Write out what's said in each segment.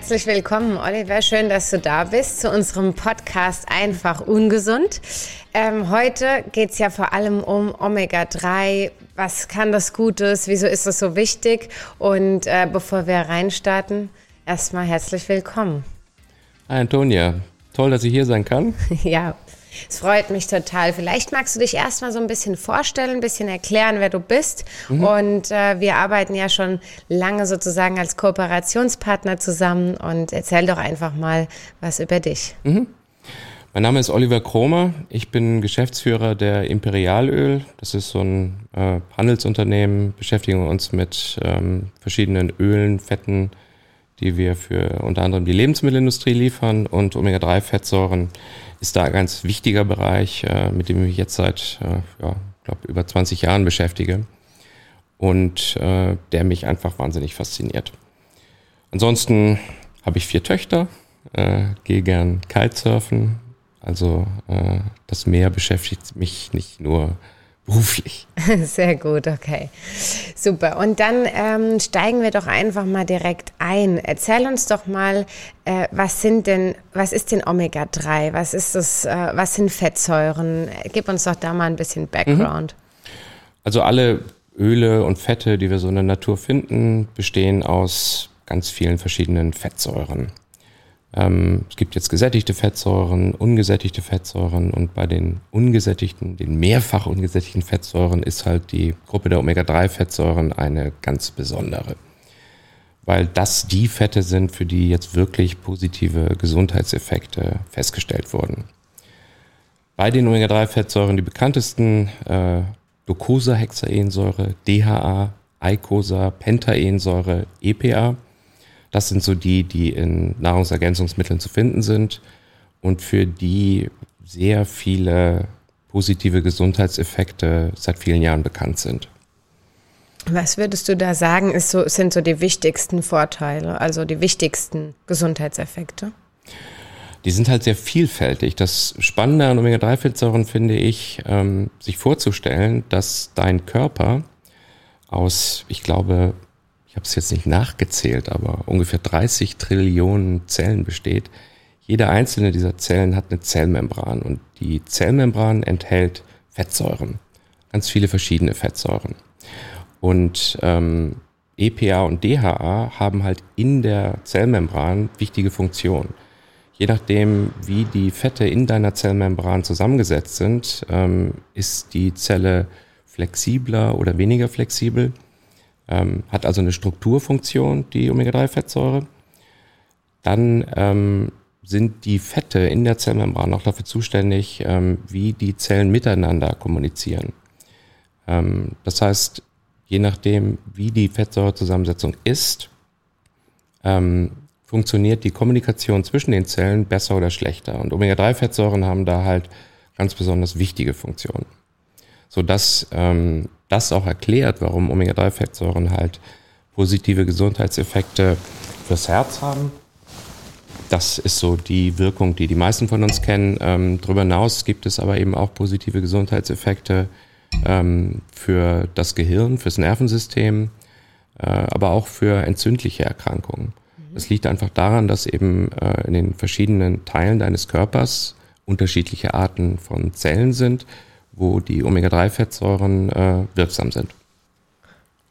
herzlich willkommen, Oliver. Schön, dass du da bist zu unserem Podcast Einfach Ungesund. Ähm, heute geht es ja vor allem um Omega-3. Was kann das Gutes? Wieso ist das so wichtig? Und äh, bevor wir reinstarten, erstmal herzlich willkommen. Hi, Antonia. Toll, dass ich hier sein kann. ja, es freut mich total. Vielleicht magst du dich erstmal so ein bisschen vorstellen, ein bisschen erklären, wer du bist. Mhm. Und äh, wir arbeiten ja schon lange sozusagen als Kooperationspartner zusammen. Und erzähl doch einfach mal was über dich. Mhm. Mein Name ist Oliver Kromer. Ich bin Geschäftsführer der Imperialöl. Das ist so ein äh, Handelsunternehmen, beschäftigen uns mit ähm, verschiedenen Ölen, Fetten, die wir für unter anderem die Lebensmittelindustrie liefern und Omega-3-Fettsäuren ist da ein ganz wichtiger Bereich, äh, mit dem ich mich jetzt seit, äh, ja, glaube über 20 Jahren beschäftige und äh, der mich einfach wahnsinnig fasziniert. Ansonsten habe ich vier Töchter, gehe gern Kitesurfen, also das Meer beschäftigt mich nicht nur beruflich. Sehr gut, okay. Super. Und dann ähm, steigen wir doch einfach mal direkt ein. Erzähl uns doch mal, äh, was sind denn, was ist denn Omega-3? Was ist das, äh, was sind Fettsäuren? Gib uns doch da mal ein bisschen Background. Mhm. Also alle Öle und Fette, die wir so in der Natur finden, bestehen aus ganz vielen verschiedenen Fettsäuren. Ähm, es gibt jetzt gesättigte Fettsäuren, ungesättigte Fettsäuren und bei den ungesättigten, den mehrfach ungesättigten Fettsäuren ist halt die Gruppe der Omega-3-Fettsäuren eine ganz besondere. Weil das die Fette sind, für die jetzt wirklich positive Gesundheitseffekte festgestellt wurden. Bei den Omega-3-Fettsäuren die bekanntesten äh, Docosahexaensäure, DHA, Eicosa, Pentaensäure, EPA – das sind so die, die in Nahrungsergänzungsmitteln zu finden sind und für die sehr viele positive Gesundheitseffekte seit vielen Jahren bekannt sind. Was würdest du da sagen, ist so, sind so die wichtigsten Vorteile, also die wichtigsten Gesundheitseffekte? Die sind halt sehr vielfältig. Das Spannende an Omega-3-Fettsäuren finde ich, ähm, sich vorzustellen, dass dein Körper aus, ich glaube, ich habe es jetzt nicht nachgezählt, aber ungefähr 30 Trillionen Zellen besteht. Jede einzelne dieser Zellen hat eine Zellmembran und die Zellmembran enthält Fettsäuren, ganz viele verschiedene Fettsäuren. Und ähm, EPA und DHA haben halt in der Zellmembran wichtige Funktionen. Je nachdem, wie die Fette in deiner Zellmembran zusammengesetzt sind, ähm, ist die Zelle flexibler oder weniger flexibel ähm, hat also eine Strukturfunktion, die Omega-3-Fettsäure. Dann ähm, sind die Fette in der Zellmembran auch dafür zuständig, ähm, wie die Zellen miteinander kommunizieren. Ähm, das heißt, je nachdem, wie die Fettsäurezusammensetzung ist, ähm, funktioniert die Kommunikation zwischen den Zellen besser oder schlechter. Und Omega-3-Fettsäuren haben da halt ganz besonders wichtige Funktionen. Sodass ähm, das auch erklärt, warum Omega-3-Fettsäuren halt positive Gesundheitseffekte fürs Herz haben. Das ist so die Wirkung, die die meisten von uns kennen. Ähm, darüber hinaus gibt es aber eben auch positive Gesundheitseffekte ähm, für das Gehirn, fürs Nervensystem, äh, aber auch für entzündliche Erkrankungen. Mhm. Das liegt einfach daran, dass eben äh, in den verschiedenen Teilen deines Körpers unterschiedliche Arten von Zellen sind, wo die Omega-3-Fettsäuren äh, wirksam sind.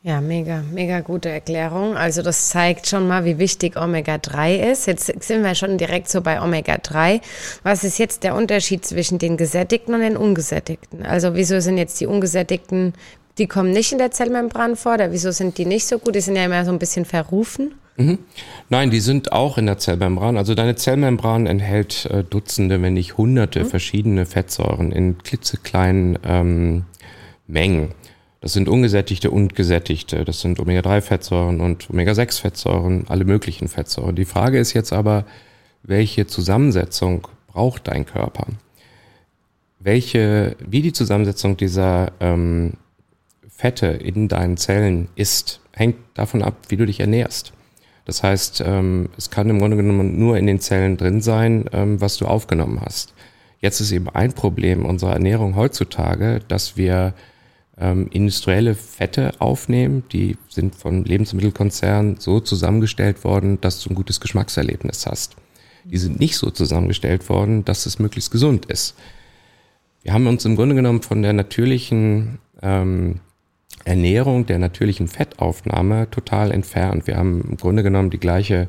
Ja, mega, mega gute Erklärung. Also das zeigt schon mal, wie wichtig Omega-3 ist. Jetzt sind wir schon direkt so bei Omega-3. Was ist jetzt der Unterschied zwischen den gesättigten und den ungesättigten? Also wieso sind jetzt die ungesättigten, die kommen nicht in der Zellmembran vor? Oder wieso sind die nicht so gut? Die sind ja immer so ein bisschen verrufen. Mhm. Nein, die sind auch in der Zellmembran. Also deine Zellmembran enthält äh, Dutzende, wenn nicht Hunderte mhm. verschiedene Fettsäuren in klitzekleinen ähm, Mengen. Das sind ungesättigte und gesättigte. Das sind Omega-3-Fettsäuren und Omega-6-Fettsäuren, alle möglichen Fettsäuren. Die Frage ist jetzt aber, welche Zusammensetzung braucht dein Körper? Welche, wie die Zusammensetzung dieser ähm, Fette in deinen Zellen ist, hängt davon ab, wie du dich ernährst. Das heißt, ähm, es kann im Grunde genommen nur in den Zellen drin sein, ähm, was du aufgenommen hast. Jetzt ist eben ein Problem unserer Ernährung heutzutage, dass wir ähm, industrielle Fette aufnehmen. Die sind von Lebensmittelkonzernen so zusammengestellt worden, dass du ein gutes Geschmackserlebnis hast. Die sind nicht so zusammengestellt worden, dass es möglichst gesund ist. Wir haben uns im Grunde genommen von der natürlichen ähm, Ernährung, der natürlichen Fettaufnahme total entfernt. Wir haben im Grunde genommen die gleiche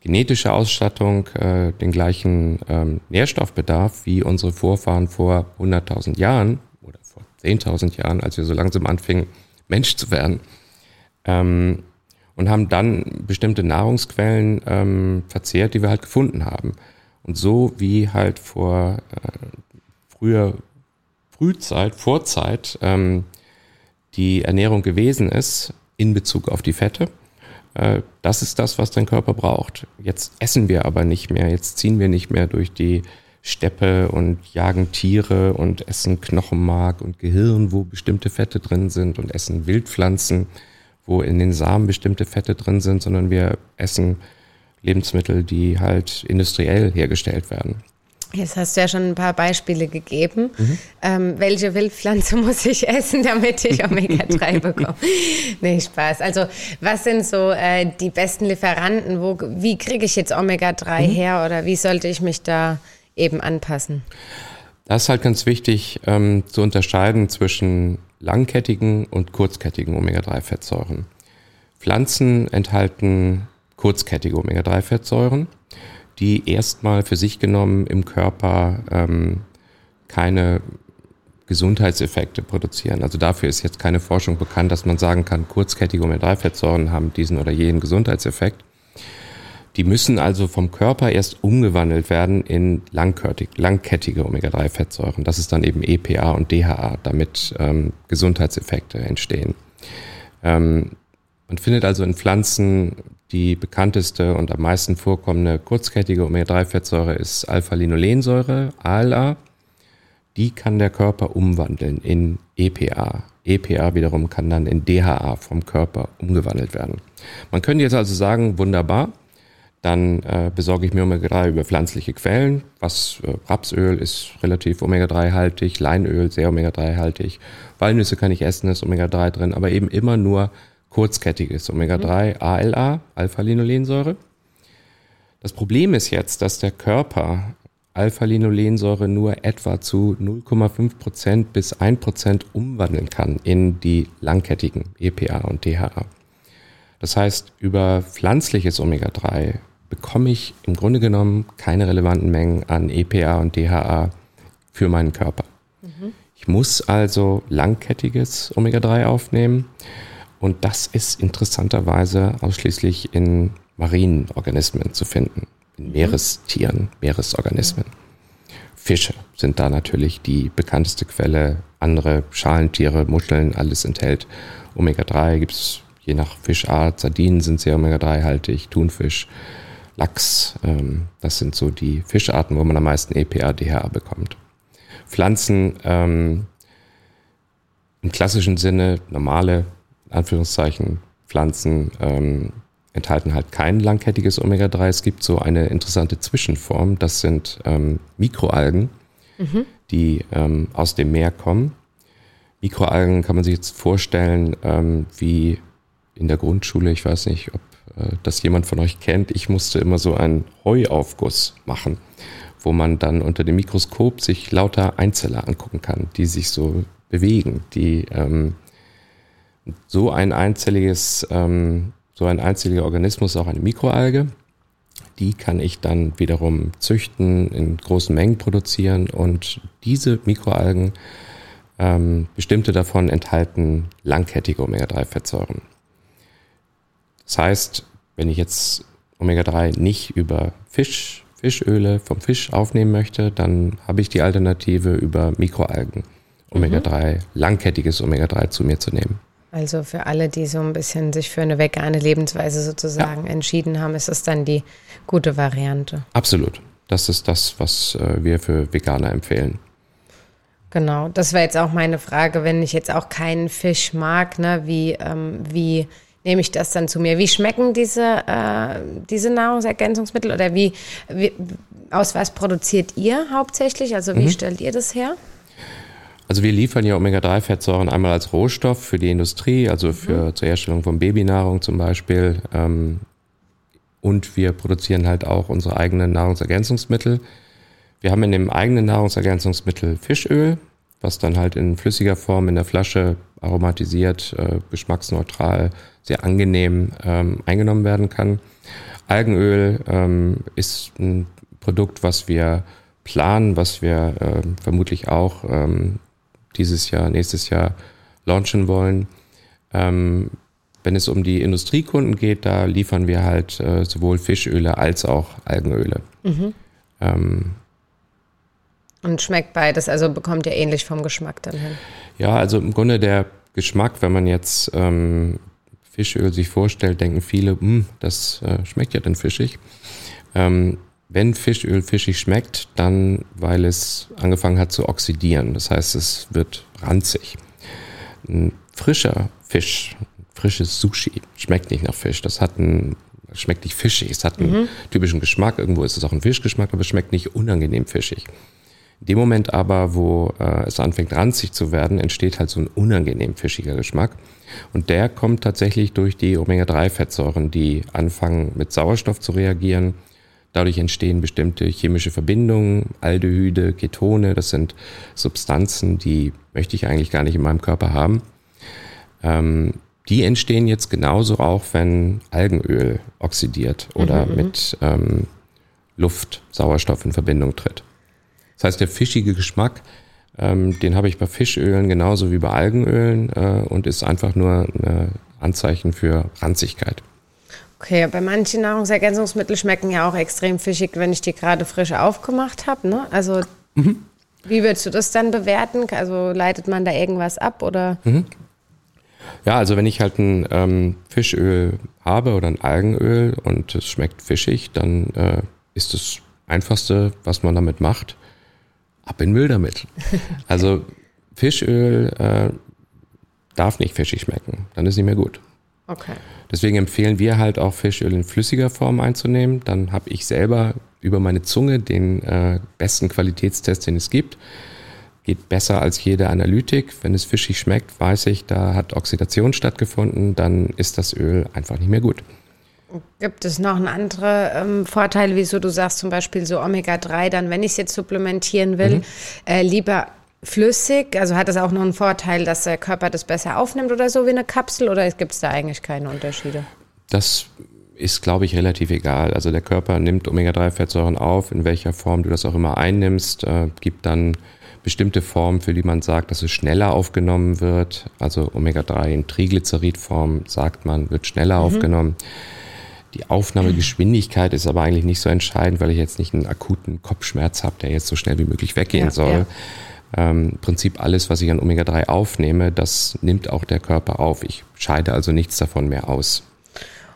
genetische Ausstattung, äh, den gleichen ähm, Nährstoffbedarf wie unsere Vorfahren vor 100.000 Jahren oder vor 10.000 Jahren, als wir so langsam anfingen, Mensch zu werden. Ähm, und haben dann bestimmte Nahrungsquellen ähm, verzehrt, die wir halt gefunden haben. Und so wie halt vor äh, früher Frühzeit, Vorzeit ähm, die Ernährung gewesen ist in Bezug auf die Fette, äh, das ist das, was dein Körper braucht. Jetzt essen wir aber nicht mehr, jetzt ziehen wir nicht mehr durch die Steppe und jagen Tiere und essen Knochenmark und Gehirn, wo bestimmte Fette drin sind und essen Wildpflanzen, wo in den Samen bestimmte Fette drin sind, sondern wir essen Lebensmittel, die halt industriell hergestellt werden. Jetzt hast du ja schon ein paar Beispiele gegeben. Mhm. Ähm, welche Wildpflanze muss ich essen, damit ich Omega-3 bekomme? nee, Spaß. Also, was sind so äh, die besten Lieferanten? Wo, wie kriege ich jetzt Omega-3 mhm. her oder wie sollte ich mich da eben anpassen? Das ist halt ganz wichtig ähm, zu unterscheiden zwischen langkettigen und kurzkettigen Omega-3-Fettsäuren. Pflanzen enthalten kurzkettige Omega-3-Fettsäuren die erstmal für sich genommen im Körper ähm, keine Gesundheitseffekte produzieren. Also dafür ist jetzt keine Forschung bekannt, dass man sagen kann, kurzkettige Omega-3-Fettsäuren haben diesen oder jenen Gesundheitseffekt. Die müssen also vom Körper erst umgewandelt werden in langkettige Omega-3-Fettsäuren. Das ist dann eben EPA und DHA, damit ähm, Gesundheitseffekte entstehen. Ähm, man findet also in Pflanzen die bekannteste und am meisten vorkommende kurzkettige Omega-3-Fettsäure ist Alpha-Linolensäure, ALA. Die kann der Körper umwandeln in EPA. EPA wiederum kann dann in DHA vom Körper umgewandelt werden. Man könnte jetzt also sagen, wunderbar, dann äh, besorge ich mir Omega-3 über pflanzliche Quellen. Was äh, Rapsöl ist relativ Omega-3-haltig, Leinöl sehr Omega-3-haltig, Walnüsse kann ich essen, ist Omega-3 drin, aber eben immer nur kurzkettiges Omega-3 ALA, Alpha-Linolensäure. Das Problem ist jetzt, dass der Körper Alpha-Linolensäure nur etwa zu 0,5 Prozent bis 1 Prozent umwandeln kann in die langkettigen EPA und DHA. Das heißt, über pflanzliches Omega-3 bekomme ich im Grunde genommen keine relevanten Mengen an EPA und DHA für meinen Körper. Mhm. Ich muss also langkettiges Omega-3 aufnehmen. Und das ist interessanterweise ausschließlich in marinen Organismen zu finden, in mhm. Meerestieren, Meeresorganismen. Fische sind da natürlich die bekannteste Quelle. Andere Schalentiere, Muscheln, alles enthält Omega-3. Gibt es je nach Fischart. Sardinen sind sehr Omega-3-haltig, Thunfisch, Lachs. Ähm, das sind so die Fischarten, wo man am meisten EPA, DHA bekommt. Pflanzen ähm, im klassischen Sinne normale Anführungszeichen, Pflanzen ähm, enthalten halt kein langkettiges Omega-3. Es gibt so eine interessante Zwischenform, das sind ähm, Mikroalgen, mhm. die ähm, aus dem Meer kommen. Mikroalgen kann man sich jetzt vorstellen, ähm, wie in der Grundschule, ich weiß nicht, ob äh, das jemand von euch kennt, ich musste immer so einen Heuaufguss machen, wo man dann unter dem Mikroskop sich lauter Einzeller angucken kann, die sich so bewegen, die ähm, so ein einzelliges, ähm, so ein einzelliger Organismus, auch eine Mikroalge, die kann ich dann wiederum züchten, in großen Mengen produzieren und diese Mikroalgen, ähm, bestimmte davon enthalten langkettige Omega-3-Fettsäuren. Das heißt, wenn ich jetzt Omega-3 nicht über Fisch, Fischöle vom Fisch aufnehmen möchte, dann habe ich die Alternative über Mikroalgen Omega-3, mhm. langkettiges Omega-3 zu mir zu nehmen. Also für alle, die so ein bisschen sich für eine vegane Lebensweise sozusagen ja. entschieden haben, ist es dann die gute Variante. Absolut. Das ist das, was äh, wir für Veganer empfehlen. Genau, das wäre jetzt auch meine Frage, wenn ich jetzt auch keinen Fisch mag, ne, wie, ähm, wie nehme ich das dann zu mir? Wie schmecken diese, äh, diese Nahrungsergänzungsmittel oder wie, wie, aus was produziert ihr hauptsächlich? Also wie mhm. stellt ihr das her? Also wir liefern ja Omega-3-Fettsäuren einmal als Rohstoff für die Industrie, also für mhm. zur Herstellung von Babynahrung zum Beispiel. Ähm, und wir produzieren halt auch unsere eigenen Nahrungsergänzungsmittel. Wir haben in dem eigenen Nahrungsergänzungsmittel Fischöl, was dann halt in flüssiger Form in der Flasche aromatisiert, äh, geschmacksneutral, sehr angenehm ähm, eingenommen werden kann. Algenöl ähm, ist ein Produkt, was wir planen, was wir äh, vermutlich auch ähm, dieses Jahr, nächstes Jahr launchen wollen. Ähm, wenn es um die Industriekunden geht, da liefern wir halt äh, sowohl Fischöle als auch Algenöle. Mhm. Ähm, und schmeckt beides, also bekommt ihr ähnlich vom Geschmack dann hin? Ja, also im Grunde der Geschmack, wenn man jetzt ähm, Fischöl sich vorstellt, denken viele, hm, das äh, schmeckt ja dann fischig. Ähm, wenn Fischöl fischig schmeckt, dann weil es angefangen hat zu oxidieren. Das heißt, es wird ranzig. Ein frischer Fisch, frisches Sushi schmeckt nicht nach Fisch. Das hat einen, schmeckt nicht fischig. Es hat einen mhm. typischen Geschmack. Irgendwo ist es auch ein Fischgeschmack, aber es schmeckt nicht unangenehm fischig. In dem Moment aber, wo äh, es anfängt ranzig zu werden, entsteht halt so ein unangenehm fischiger Geschmack. Und der kommt tatsächlich durch die Omega-3-Fettsäuren, die anfangen mit Sauerstoff zu reagieren Dadurch entstehen bestimmte chemische Verbindungen, Aldehyde, Ketone. Das sind Substanzen, die möchte ich eigentlich gar nicht in meinem Körper haben. Ähm, die entstehen jetzt genauso auch, wenn Algenöl oxidiert oder mhm, mhm. mit ähm, Luft, Sauerstoff in Verbindung tritt. Das heißt, der fischige Geschmack, ähm, den habe ich bei Fischölen genauso wie bei Algenölen äh, und ist einfach nur ein Anzeichen für Ranzigkeit. Okay, bei manchen Nahrungsergänzungsmitteln schmecken ja auch extrem fischig, wenn ich die gerade frisch aufgemacht habe. Ne? Also mhm. wie würdest du das dann bewerten? Also leitet man da irgendwas ab oder? Mhm. Ja, also wenn ich halt ein ähm, Fischöl habe oder ein Algenöl und es schmeckt fischig, dann äh, ist das Einfachste, was man damit macht, ab in Müll damit. Also Fischöl äh, darf nicht fischig schmecken, dann ist nicht mehr gut. Okay. Deswegen empfehlen wir halt auch Fischöl in flüssiger Form einzunehmen. Dann habe ich selber über meine Zunge den äh, besten Qualitätstest, den es gibt. Geht besser als jede Analytik. Wenn es fischig schmeckt, weiß ich, da hat Oxidation stattgefunden, dann ist das Öl einfach nicht mehr gut. Gibt es noch einen anderen ähm, Vorteil, wieso du sagst zum Beispiel so Omega-3, dann wenn ich es jetzt supplementieren will, mhm. äh, lieber flüssig? Also hat das auch noch einen Vorteil, dass der Körper das besser aufnimmt oder so wie eine Kapsel oder gibt es da eigentlich keine Unterschiede? Das ist, glaube ich, relativ egal. Also der Körper nimmt Omega-3-Fettsäuren auf, in welcher Form du das auch immer einnimmst, äh, gibt dann bestimmte Formen, für die man sagt, dass es schneller aufgenommen wird. Also Omega-3 in Triglyceridform sagt man, wird schneller mhm. aufgenommen. Die Aufnahmegeschwindigkeit ist aber eigentlich nicht so entscheidend, weil ich jetzt nicht einen akuten Kopfschmerz habe, der jetzt so schnell wie möglich weggehen ja, soll. Ja ähm, Prinzip alles, was ich an Omega-3 aufnehme, das nimmt auch der Körper auf. Ich scheide also nichts davon mehr aus.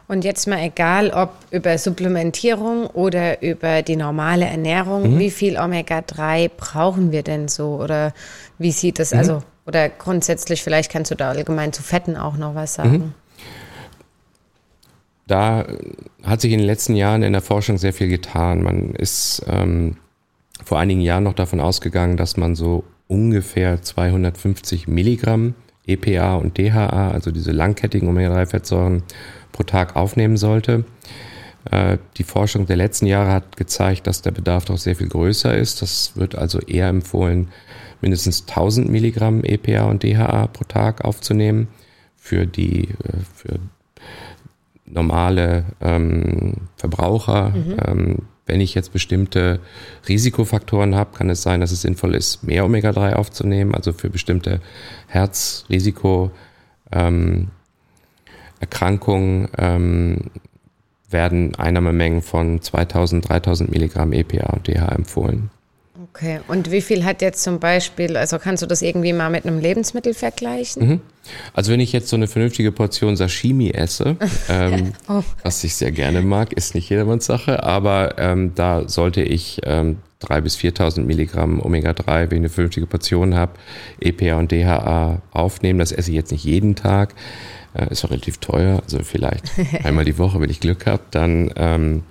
Und jetzt mal egal, ob über Supplementierung oder über die normale Ernährung, mhm. wie viel Omega-3 brauchen wir denn so? Oder wie sieht es, mhm. also, oder grundsätzlich, vielleicht kannst du da allgemein zu Fetten auch noch was sagen. Mhm. Da hat sich in den letzten Jahren in der Forschung sehr viel getan. Man ist ähm, vor einigen Jahren noch davon ausgegangen, dass man so ungefähr 250 Milligramm EPA und DHA, also diese langkettigen Omega-3-Fettsäuren, pro Tag aufnehmen sollte. Äh, die Forschung der letzten Jahre hat gezeigt, dass der Bedarf doch sehr viel größer ist. Das wird also eher empfohlen, mindestens 1000 Milligramm EPA und DHA pro Tag aufzunehmen für die äh, für normale ähm, Verbraucher. Mhm. Ähm, wenn ich jetzt bestimmte Risikofaktoren habe, kann es sein, dass es sinnvoll ist, mehr Omega-3 aufzunehmen, also für bestimmte Herzrisiko. Ähm, ähm, werden Einnahmemengen von 2000, 3000 Milligramm EPA und DHA empfohlen. Okay, und wie viel hat jetzt zum Beispiel, also kannst du das irgendwie mal mit einem Lebensmittel vergleichen? Mhm. Also wenn ich jetzt so eine vernünftige Portion Sashimi esse, ähm, oh. was ich sehr gerne mag, ist nicht jedermanns Sache, aber ähm, da sollte ich ähm, 3.000 bis 4.000 Milligramm Omega-3, wenn ich eine vernünftige Portion habe, EPA und DHA aufnehmen. Das esse ich jetzt nicht jeden Tag, äh, ist auch relativ teuer, also vielleicht einmal die Woche, wenn ich Glück habe, dann... Ähm,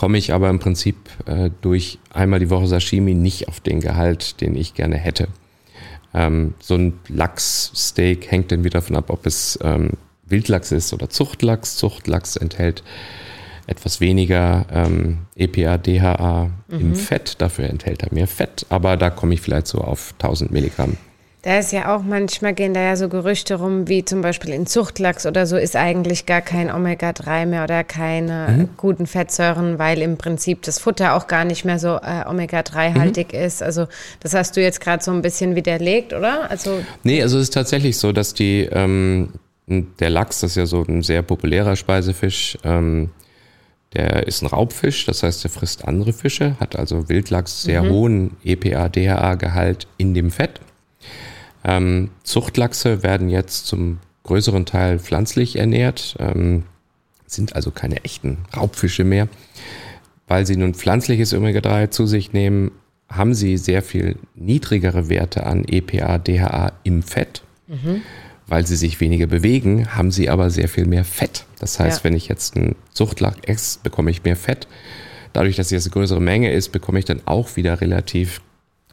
komme ich aber im Prinzip äh, durch einmal die Woche Sashimi nicht auf den Gehalt, den ich gerne hätte. Ähm, so ein Lachssteak hängt dann wieder davon ab, ob es ähm, Wildlachs ist oder Zuchtlachs. Zuchtlachs enthält etwas weniger ähm, EPA, DHA mhm. im Fett, dafür enthält er mehr Fett, aber da komme ich vielleicht so auf 1000 Milligramm. Da ist ja auch manchmal gehen da ja so Gerüchte rum, wie zum Beispiel in Zuchtlachs oder so ist eigentlich gar kein Omega-3 mehr oder keine mhm. guten Fettsäuren, weil im Prinzip das Futter auch gar nicht mehr so äh, Omega-3-haltig mhm. ist. Also das hast du jetzt gerade so ein bisschen widerlegt, oder? Also nee, also es ist tatsächlich so, dass die ähm, der Lachs, das ist ja so ein sehr populärer Speisefisch, ähm, der ist ein Raubfisch, das heißt, der frisst andere Fische, hat also Wildlachs sehr mhm. hohen EPA-DHA-Gehalt in dem Fett. Ähm, Zuchtlachse werden jetzt zum größeren Teil pflanzlich ernährt, ähm, sind also keine echten Raubfische mehr. Weil sie nun pflanzliches Omega-3 zu sich nehmen, haben sie sehr viel niedrigere Werte an EPA, DHA im Fett. Mhm. Weil sie sich weniger bewegen, haben sie aber sehr viel mehr Fett. Das heißt, ja. wenn ich jetzt einen Zuchtlachs esse, bekomme ich mehr Fett. Dadurch, dass es eine größere Menge ist, bekomme ich dann auch wieder relativ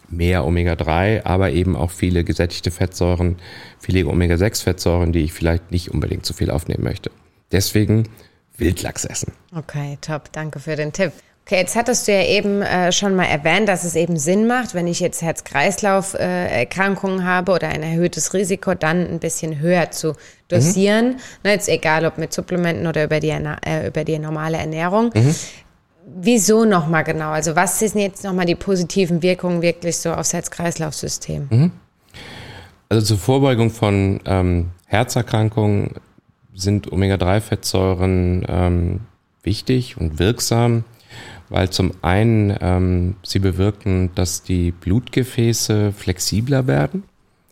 mehr Omega-3, aber eben auch viele gesättigte Fettsäuren, viele Omega-6-Fettsäuren, die ich vielleicht nicht unbedingt zu viel aufnehmen möchte. Deswegen Wildlachs essen. Okay, top. Danke für den Tipp. Okay, jetzt hattest du ja eben äh, schon mal erwähnt, dass es eben Sinn macht, wenn ich jetzt Herz-Kreislauf-Erkrankungen habe oder ein erhöhtes Risiko, dann ein bisschen höher zu dosieren. Mhm. Na, jetzt egal, ob mit Supplementen oder über die, äh, über die normale Ernährung. Mhm. Wieso nochmal genau? Also was sind jetzt nochmal die positiven Wirkungen wirklich so aufs Herz-Kreislauf-System? Mhm. Also zur Vorbeugung von ähm, Herzerkrankungen sind Omega-3-Fettsäuren ähm, wichtig und wirksam, weil zum einen ähm, sie bewirken, dass die Blutgefäße flexibler werden.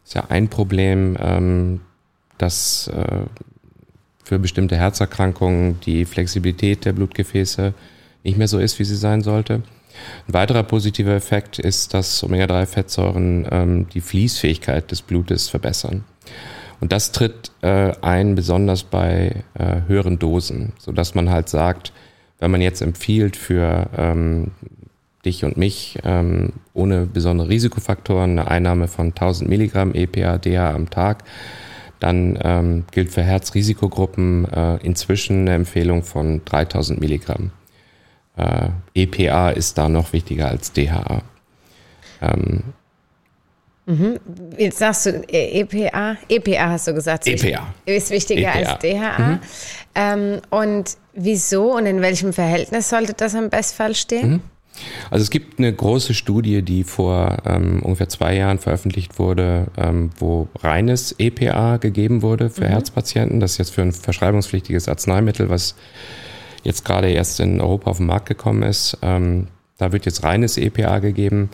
Das ist ja ein Problem, ähm, dass äh, für bestimmte Herzerkrankungen die Flexibilität der Blutgefäße nicht mehr so ist, wie sie sein sollte. Ein weiterer positiver Effekt ist, dass Omega-3-Fettsäuren ähm, die Fließfähigkeit des Blutes verbessern. Und das tritt äh, ein besonders bei äh, höheren Dosen, sodass man halt sagt, wenn man jetzt empfiehlt für ähm, dich und mich ähm, ohne besondere Risikofaktoren eine Einnahme von 1000 Milligramm EPA, DHA am Tag, dann ähm, gilt für Herzrisikogruppen äh, inzwischen eine Empfehlung von 3000 Milligramm. Äh, EPA ist da noch wichtiger als DHA. Ähm, mhm. Jetzt sagst du EPA, EPA hast du gesagt. EPA. Ist wichtiger EPA. als DHA. Mhm. Ähm, und wieso und in welchem Verhältnis sollte das am Bestfall stehen? Mhm. Also es gibt eine große Studie, die vor ähm, ungefähr zwei Jahren veröffentlicht wurde, ähm, wo reines EPA gegeben wurde für mhm. Herzpatienten. Das ist jetzt für ein verschreibungspflichtiges Arzneimittel, was jetzt gerade erst in Europa auf den Markt gekommen ist. Ähm, da wird jetzt reines EPA gegeben.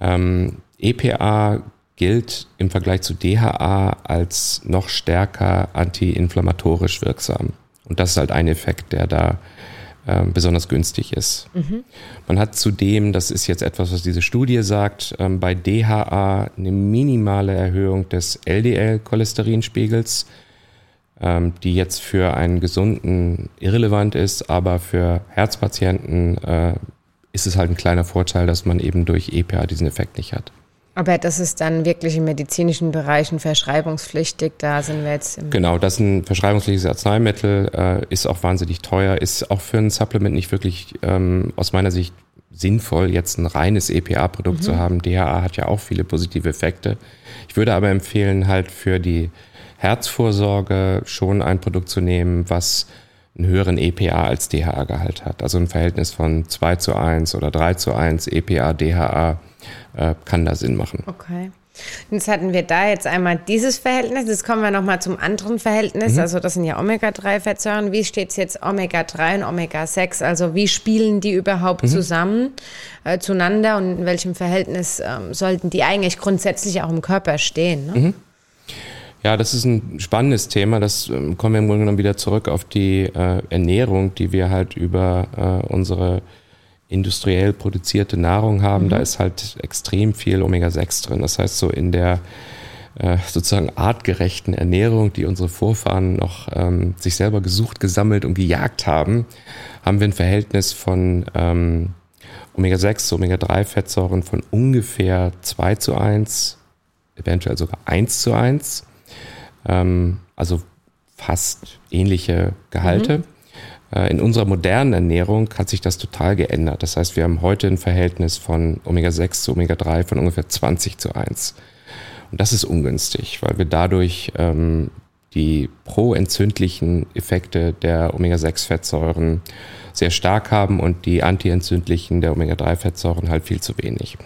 Ähm, EPA gilt im Vergleich zu DHA als noch stärker antiinflammatorisch wirksam. Und das ist halt ein Effekt, der da äh, besonders günstig ist. Mhm. Man hat zudem, das ist jetzt etwas, was diese Studie sagt, ähm, bei DHA eine minimale Erhöhung des LDL-Cholesterinspiegels ähm, die jetzt für einen gesunden irrelevant ist, aber für Herzpatienten äh, ist es halt ein kleiner Vorteil, dass man eben durch EPA diesen Effekt nicht hat. Aber das ist dann wirklich im medizinischen Bereich verschreibungspflichtig. Da sind wir jetzt. genau, das ist ein verschreibungspflichtiges Arzneimittel, äh, ist auch wahnsinnig teuer, ist auch für ein Supplement nicht wirklich ähm, aus meiner Sicht sinnvoll, jetzt ein reines EPA-Produkt mhm. zu haben. DHA hat ja auch viele positive Effekte. Ich würde aber empfehlen, halt für die Herzvorsorge schon ein Produkt zu nehmen, was einen höheren EPA als DHA-Gehalt hat. Also ein Verhältnis von 2 zu 1 oder 3 zu 1 EPA, DHA äh, kann da Sinn machen. Okay. Jetzt hatten wir da jetzt einmal dieses Verhältnis. Jetzt kommen wir nochmal zum anderen Verhältnis. Mhm. Also das sind ja Omega-3-Fettsäuren. Wie steht es jetzt Omega-3 und Omega-6? Also wie spielen die überhaupt mhm. zusammen äh, zueinander und in welchem Verhältnis ähm, sollten die eigentlich grundsätzlich auch im Körper stehen? Ne? Mhm. Ja, das ist ein spannendes Thema. Das ähm, kommen wir im Grunde genommen wieder zurück auf die äh, Ernährung, die wir halt über äh, unsere industriell produzierte Nahrung haben. Mhm. Da ist halt extrem viel Omega-6 drin. Das heißt, so in der äh, sozusagen artgerechten Ernährung, die unsere Vorfahren noch ähm, sich selber gesucht, gesammelt und gejagt haben, haben wir ein Verhältnis von ähm, Omega-6 Omega-3-Fettsäuren von ungefähr 2 zu 1 eventuell sogar eins zu eins. Ähm, also fast ähnliche Gehalte. Mhm. In unserer modernen Ernährung hat sich das total geändert. Das heißt, wir haben heute ein Verhältnis von Omega-6 zu Omega-3 von ungefähr 20 zu 1. Und das ist ungünstig, weil wir dadurch ähm, die proentzündlichen Effekte der Omega-6-Fettsäuren sehr stark haben und die antientzündlichen der Omega-3-Fettsäuren halt viel zu wenig.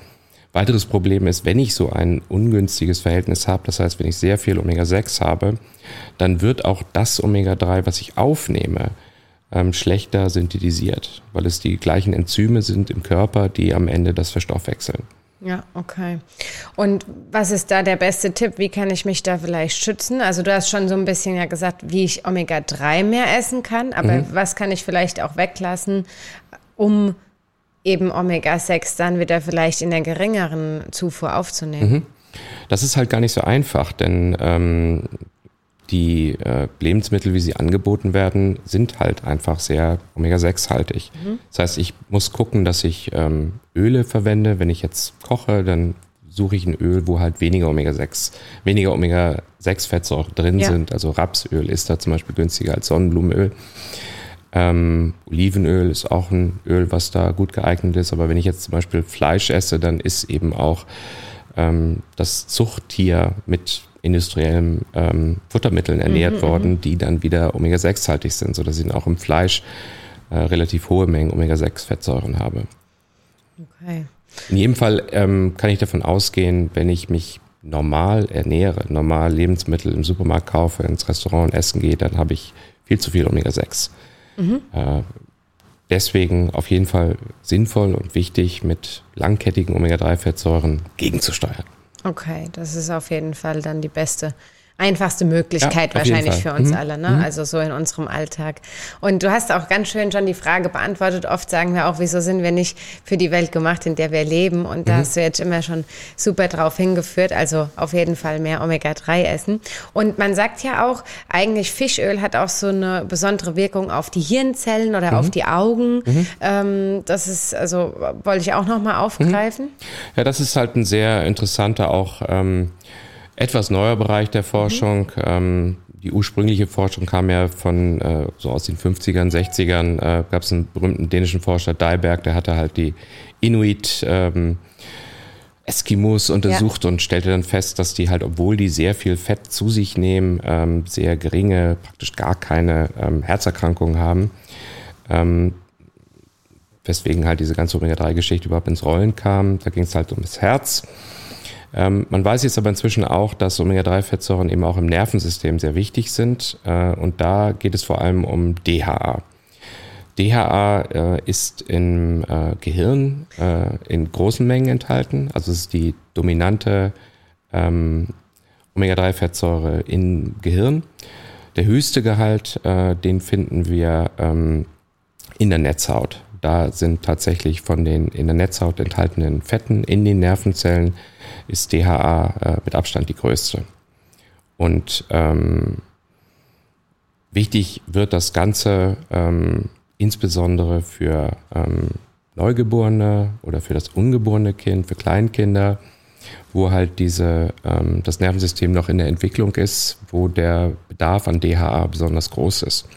Weiteres Problem ist, wenn ich so ein ungünstiges Verhältnis habe, das heißt, wenn ich sehr viel Omega-6 habe, dann wird auch das Omega-3, was ich aufnehme, ähm, schlechter synthetisiert, weil es die gleichen Enzyme sind im Körper, die am Ende das verstoffwechseln. Ja, okay. Und was ist da der beste Tipp? Wie kann ich mich da vielleicht schützen? Also du hast schon so ein bisschen ja gesagt, wie ich Omega-3 mehr essen kann, aber mhm. was kann ich vielleicht auch weglassen, um eben Omega-6 dann wieder vielleicht in der geringeren Zufuhr aufzunehmen? Mhm. Das ist halt gar nicht so einfach, denn ähm, die äh, Lebensmittel, wie sie angeboten werden, sind halt einfach sehr Omega-6-haltig. Mhm. Das heißt, ich muss gucken, dass ich ähm, Öle verwende. Wenn ich jetzt koche, dann suche ich ein Öl, wo halt weniger Omega-6, weniger Omega-6-Fettsäuren drin ja. sind. Also Rapsöl ist da zum Beispiel günstiger als Sonnenblumenöl. Ähm, Olivenöl ist auch ein Öl, was da gut geeignet ist. Aber wenn ich jetzt zum Beispiel Fleisch esse, dann ist eben auch ähm, das Zuchttier mit industriellen ähm, Futtermitteln ernährt mhm, worden, mhm. die dann wieder Omega-6-haltig sind, sodass ich auch im Fleisch äh, relativ hohe Mengen Omega-6-Fettsäuren habe. Okay. In jedem Fall ähm, kann ich davon ausgehen, wenn ich mich normal ernähre, normal Lebensmittel im Supermarkt kaufe, ins Restaurant essen gehe, dann habe ich viel zu viel Omega-6. Mhm. Äh, deswegen auf jeden Fall sinnvoll und wichtig, mit langkettigen Omega-3-Fettsäuren gegenzusteuern. Okay, das ist auf jeden Fall dann die beste einfachste Möglichkeit ja, wahrscheinlich für uns mhm. alle, ne? Mhm. Also so in unserem Alltag. Und du hast auch ganz schön schon die Frage beantwortet. Oft sagen wir auch, wieso sind wir nicht für die Welt gemacht, in der wir leben? Und da mhm. hast du jetzt immer schon super drauf hingeführt. Also auf jeden Fall mehr Omega-3 essen. Und man sagt ja auch, eigentlich Fischöl hat auch so eine besondere Wirkung auf die Hirnzellen oder auf mhm. die Augen. Mhm. Ähm, das ist, also wollte ich auch nochmal aufgreifen. Ja, das ist halt ein sehr interessanter auch ähm, etwas neuer Bereich der Forschung. Mhm. Ähm, die ursprüngliche Forschung kam ja von äh, so aus den 50ern, 60ern. Äh, Gab es einen berühmten dänischen Forscher, Daiberg, der hatte halt die Inuit ähm, Eskimos untersucht ja. und stellte dann fest, dass die halt, obwohl die sehr viel Fett zu sich nehmen, ähm, sehr geringe, praktisch gar keine ähm, Herzerkrankungen haben. Ähm, weswegen halt diese ganze Omega-3-Geschichte überhaupt ins Rollen kam. Da ging es halt um das Herz. Ähm, man weiß jetzt aber inzwischen auch, dass Omega-3-Fettsäuren eben auch im Nervensystem sehr wichtig sind. Äh, und da geht es vor allem um DHA. DHA äh, ist im äh, Gehirn äh, in großen Mengen enthalten. Also es ist die dominante ähm, Omega-3-Fettsäure im Gehirn. Der höchste Gehalt, äh, den finden wir ähm, in der Netzhaut. Da sind tatsächlich von den in der Netzhaut enthaltenen Fetten in den Nervenzellen ist DHA äh, mit Abstand die größte. Und ähm, wichtig wird das Ganze ähm, insbesondere für ähm, Neugeborene oder für das ungeborene Kind, für Kleinkinder, wo halt diese, ähm, das Nervensystem noch in der Entwicklung ist, wo der Bedarf an DHA besonders groß ist.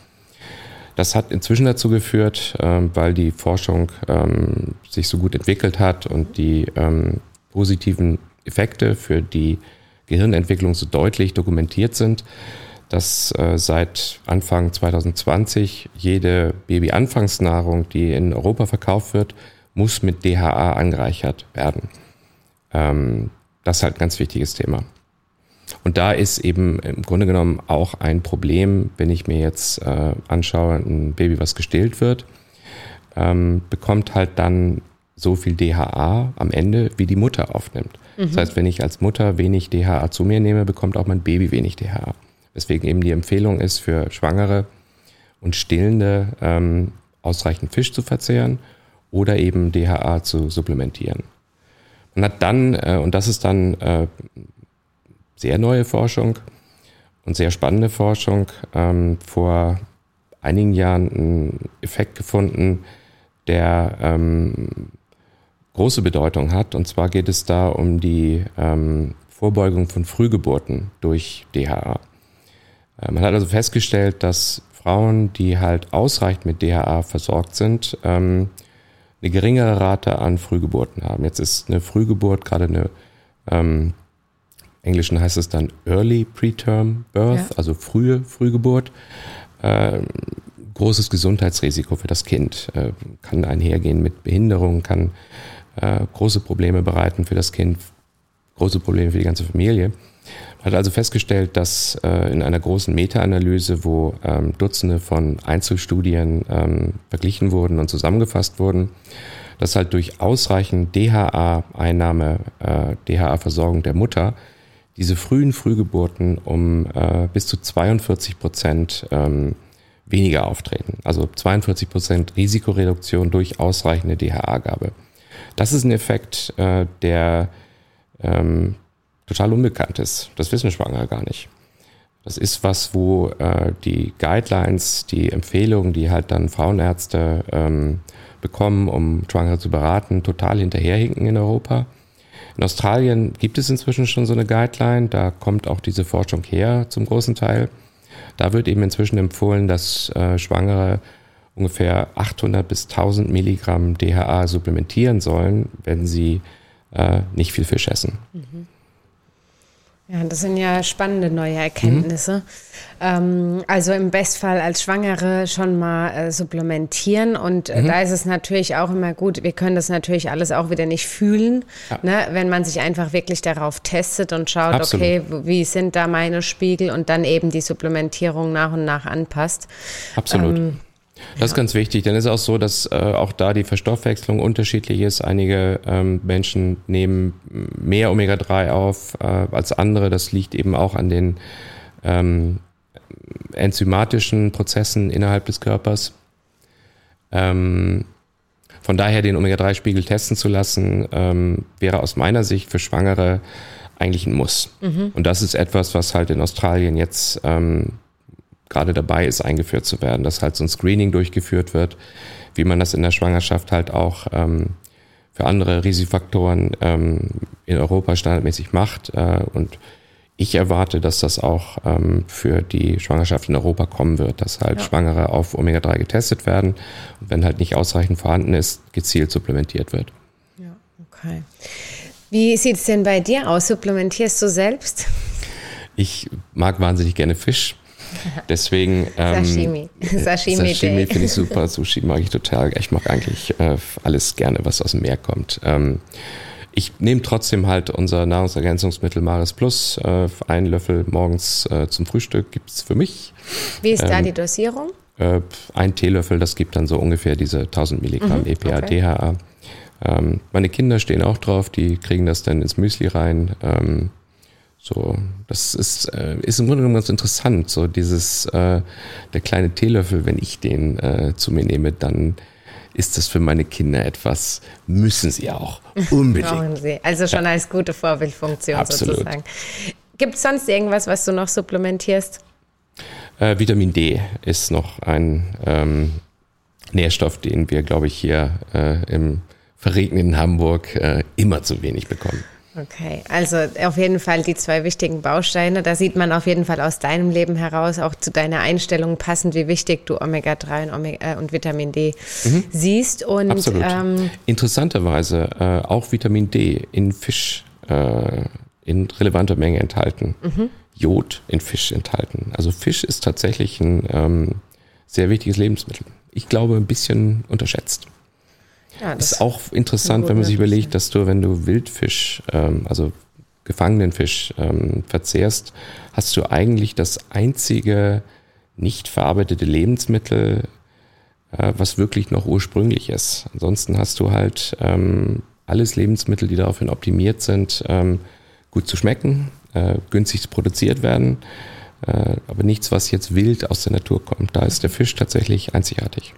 Das hat inzwischen dazu geführt, ähm, weil die Forschung ähm, sich so gut entwickelt hat und die ähm, positiven Effekte für die Gehirnentwicklung so deutlich dokumentiert sind, dass äh, seit Anfang 2020 jede Babyanfangsnahrung, die in Europa verkauft wird, muss mit DHA angereichert werden. Das ist halt ein ganz wichtiges Thema. Und da ist eben im Grunde genommen auch ein Problem, wenn ich mir jetzt äh, anschaue, ein Baby, was gestillt wird, ähm, bekommt halt dann so viel DHA am Ende, wie die Mutter aufnimmt. Mhm. Das heißt, wenn ich als Mutter wenig DHA zu mir nehme, bekommt auch mein Baby wenig DHA. Weswegen eben die Empfehlung ist für Schwangere und Stillende ähm, ausreichend Fisch zu verzehren oder eben DHA zu supplementieren. Man hat dann, äh, und das ist dann äh, sehr neue Forschung und sehr spannende Forschung ähm, vor einigen Jahren einen Effekt gefunden, der ähm, große Bedeutung hat. Und zwar geht es da um die ähm, Vorbeugung von Frühgeburten durch DHA. Äh, man hat also festgestellt, dass Frauen, die halt ausreichend mit DHA versorgt sind, ähm, eine geringere Rate an Frühgeburten haben. Jetzt ist eine Frühgeburt gerade eine, ähm, Englischen heißt es dann Early Preterm Birth, ja. also frühe Frühgeburt. Äh, großes Gesundheitsrisiko für das Kind, äh, kann einhergehen mit Behinderung, kann äh, große Probleme bereiten für das Kind, große Probleme für die ganze Familie. Man hat also festgestellt, dass äh, in einer großen Meta-Analyse, wo ähm, Dutzende von Einzelstudien ähm, verglichen wurden und zusammengefasst wurden, dass halt durch ausreichend DHA-Einnahme, äh, DHA-Versorgung der Mutter, diese frühen Frühgeburten um äh, bis zu 42 Prozent ähm, weniger auftreten. Also 42 Prozent Risikoreduktion durch ausreichende DHA-Gabe. Das ist ein Effekt, äh, der ähm, total unbekannt ist. Das wissen Schwangere gar nicht. Das ist was, wo äh, die Guidelines, die Empfehlungen, die halt dann Frauenärzte ähm, bekommen, um Schwangere zu beraten, total hinterherhinken in Europa. In Australien gibt es inzwischen schon so eine Guideline, da kommt auch diese Forschung her zum großen Teil. Da wird eben inzwischen empfohlen, dass äh, Schwangere ungefähr 800 bis 1000 Milligramm DHA supplementieren sollen, wenn sie äh, nicht viel Fisch essen. Mhm. Ja, das sind ja spannende neue Erkenntnisse. Mhm. Ähm, also im Bestfall als Schwangere schon mal äh, supplementieren. Und äh, mhm. da ist es natürlich auch immer gut, wir können das natürlich alles auch wieder nicht fühlen, ja. ne? wenn man sich einfach wirklich darauf testet und schaut, Absolut. okay, wie sind da meine Spiegel und dann eben die Supplementierung nach und nach anpasst. Absolut. Ähm, das ja. ist ganz wichtig, denn es ist auch so, dass äh, auch da die Verstoffwechslung unterschiedlich ist. Einige ähm, Menschen nehmen mehr Omega-3 auf äh, als andere. Das liegt eben auch an den ähm, enzymatischen Prozessen innerhalb des Körpers. Ähm, von daher den Omega-3-Spiegel testen zu lassen, ähm, wäre aus meiner Sicht für Schwangere eigentlich ein Muss. Mhm. Und das ist etwas, was halt in Australien jetzt ähm, gerade dabei ist, eingeführt zu werden, dass halt so ein Screening durchgeführt wird, wie man das in der Schwangerschaft halt auch ähm, für andere Risikofaktoren ähm, in Europa standardmäßig macht. Äh, und ich erwarte, dass das auch ähm, für die Schwangerschaft in Europa kommen wird, dass halt ja. Schwangere auf Omega-3 getestet werden und wenn halt nicht ausreichend vorhanden ist, gezielt supplementiert wird. Ja, okay. Wie sieht es denn bei dir aus? Supplementierst du selbst? Ich mag wahnsinnig gerne Fisch. Deswegen. Ähm, Sashimi. Sashimi, Sashimi finde ich super. Sushi mag ich total. Ich mag eigentlich äh, alles gerne, was aus dem Meer kommt. Ähm, ich nehme trotzdem halt unser Nahrungsergänzungsmittel Maris Plus. Äh, einen Löffel morgens äh, zum Frühstück gibt es für mich. Wie ist ähm, da die Dosierung? Äh, ein Teelöffel, das gibt dann so ungefähr diese 1000 Milligramm mhm, EPA, okay. DHA. Ähm, meine Kinder stehen auch drauf, die kriegen das dann ins Müsli rein. Ähm, so, das ist, äh, ist im Grunde genommen ganz interessant. So dieses, äh, der kleine Teelöffel, wenn ich den äh, zu mir nehme, dann ist das für meine Kinder etwas, müssen sie auch. Unbedingt. Brauchen sie. Also schon ja. als gute Vorbildfunktion Absolut. sozusagen. Gibt es sonst irgendwas, was du noch supplementierst? Äh, Vitamin D ist noch ein ähm, Nährstoff, den wir, glaube ich, hier äh, im verregneten Hamburg äh, immer zu wenig bekommen. Okay, also auf jeden Fall die zwei wichtigen Bausteine. Da sieht man auf jeden Fall aus deinem Leben heraus, auch zu deiner Einstellung passend, wie wichtig du Omega-3 und, Omega, äh, und Vitamin D mhm. siehst. Und, Absolut. Ähm, Interessanterweise äh, auch Vitamin D in Fisch äh, in relevanter Menge enthalten. Mhm. Jod in Fisch enthalten. Also Fisch ist tatsächlich ein ähm, sehr wichtiges Lebensmittel. Ich glaube, ein bisschen unterschätzt. Ja, das ist auch interessant, wenn man sich überlegt, dass du, wenn du Wildfisch, ähm, also gefangenen Fisch ähm, verzehrst, hast du eigentlich das einzige nicht verarbeitete Lebensmittel, äh, was wirklich noch ursprünglich ist. Ansonsten hast du halt ähm, alles Lebensmittel, die daraufhin optimiert sind, ähm, gut zu schmecken, äh, günstig produziert werden, äh, aber nichts, was jetzt wild aus der Natur kommt. Da ist der Fisch tatsächlich einzigartig.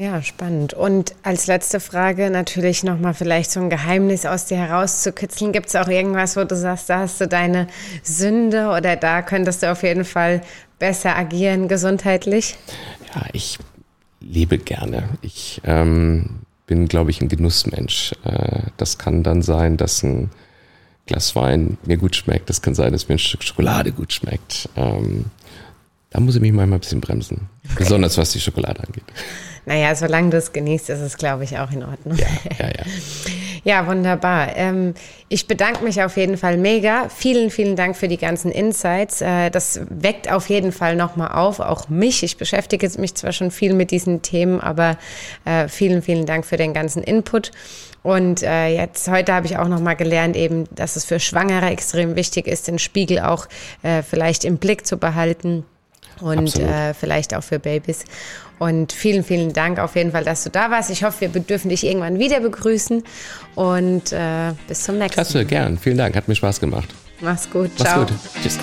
Ja, spannend. Und als letzte Frage natürlich nochmal vielleicht so ein Geheimnis aus dir herauszukitzeln. Gibt es auch irgendwas, wo du sagst, da hast du deine Sünde oder da könntest du auf jeden Fall besser agieren gesundheitlich? Ja, ich lebe gerne. Ich ähm, bin, glaube ich, ein Genussmensch. Äh, das kann dann sein, dass ein Glas Wein mir gut schmeckt. Das kann sein, dass mir ein Stück Schokolade gut schmeckt. Ähm, da muss ich mich manchmal ein bisschen bremsen. Okay. Besonders was die Schokolade angeht. Naja, solange du es genießt, ist es, glaube ich, auch in Ordnung. Ja, ja, ja. ja wunderbar. Ähm, ich bedanke mich auf jeden Fall mega. Vielen, vielen Dank für die ganzen Insights. Äh, das weckt auf jeden Fall nochmal auf, auch mich. Ich beschäftige mich zwar schon viel mit diesen Themen, aber äh, vielen, vielen Dank für den ganzen Input. Und äh, jetzt heute habe ich auch noch mal gelernt, eben, dass es für Schwangere extrem wichtig ist, den Spiegel auch äh, vielleicht im Blick zu behalten und äh, vielleicht auch für Babys. Und vielen, vielen Dank auf jeden Fall, dass du da warst. Ich hoffe, wir dürfen dich irgendwann wieder begrüßen und äh, bis zum nächsten Mal. Klasse, gern. Vielen Dank. Hat mir Spaß gemacht. Mach's gut. Mach's Ciao. gut. Tschüss.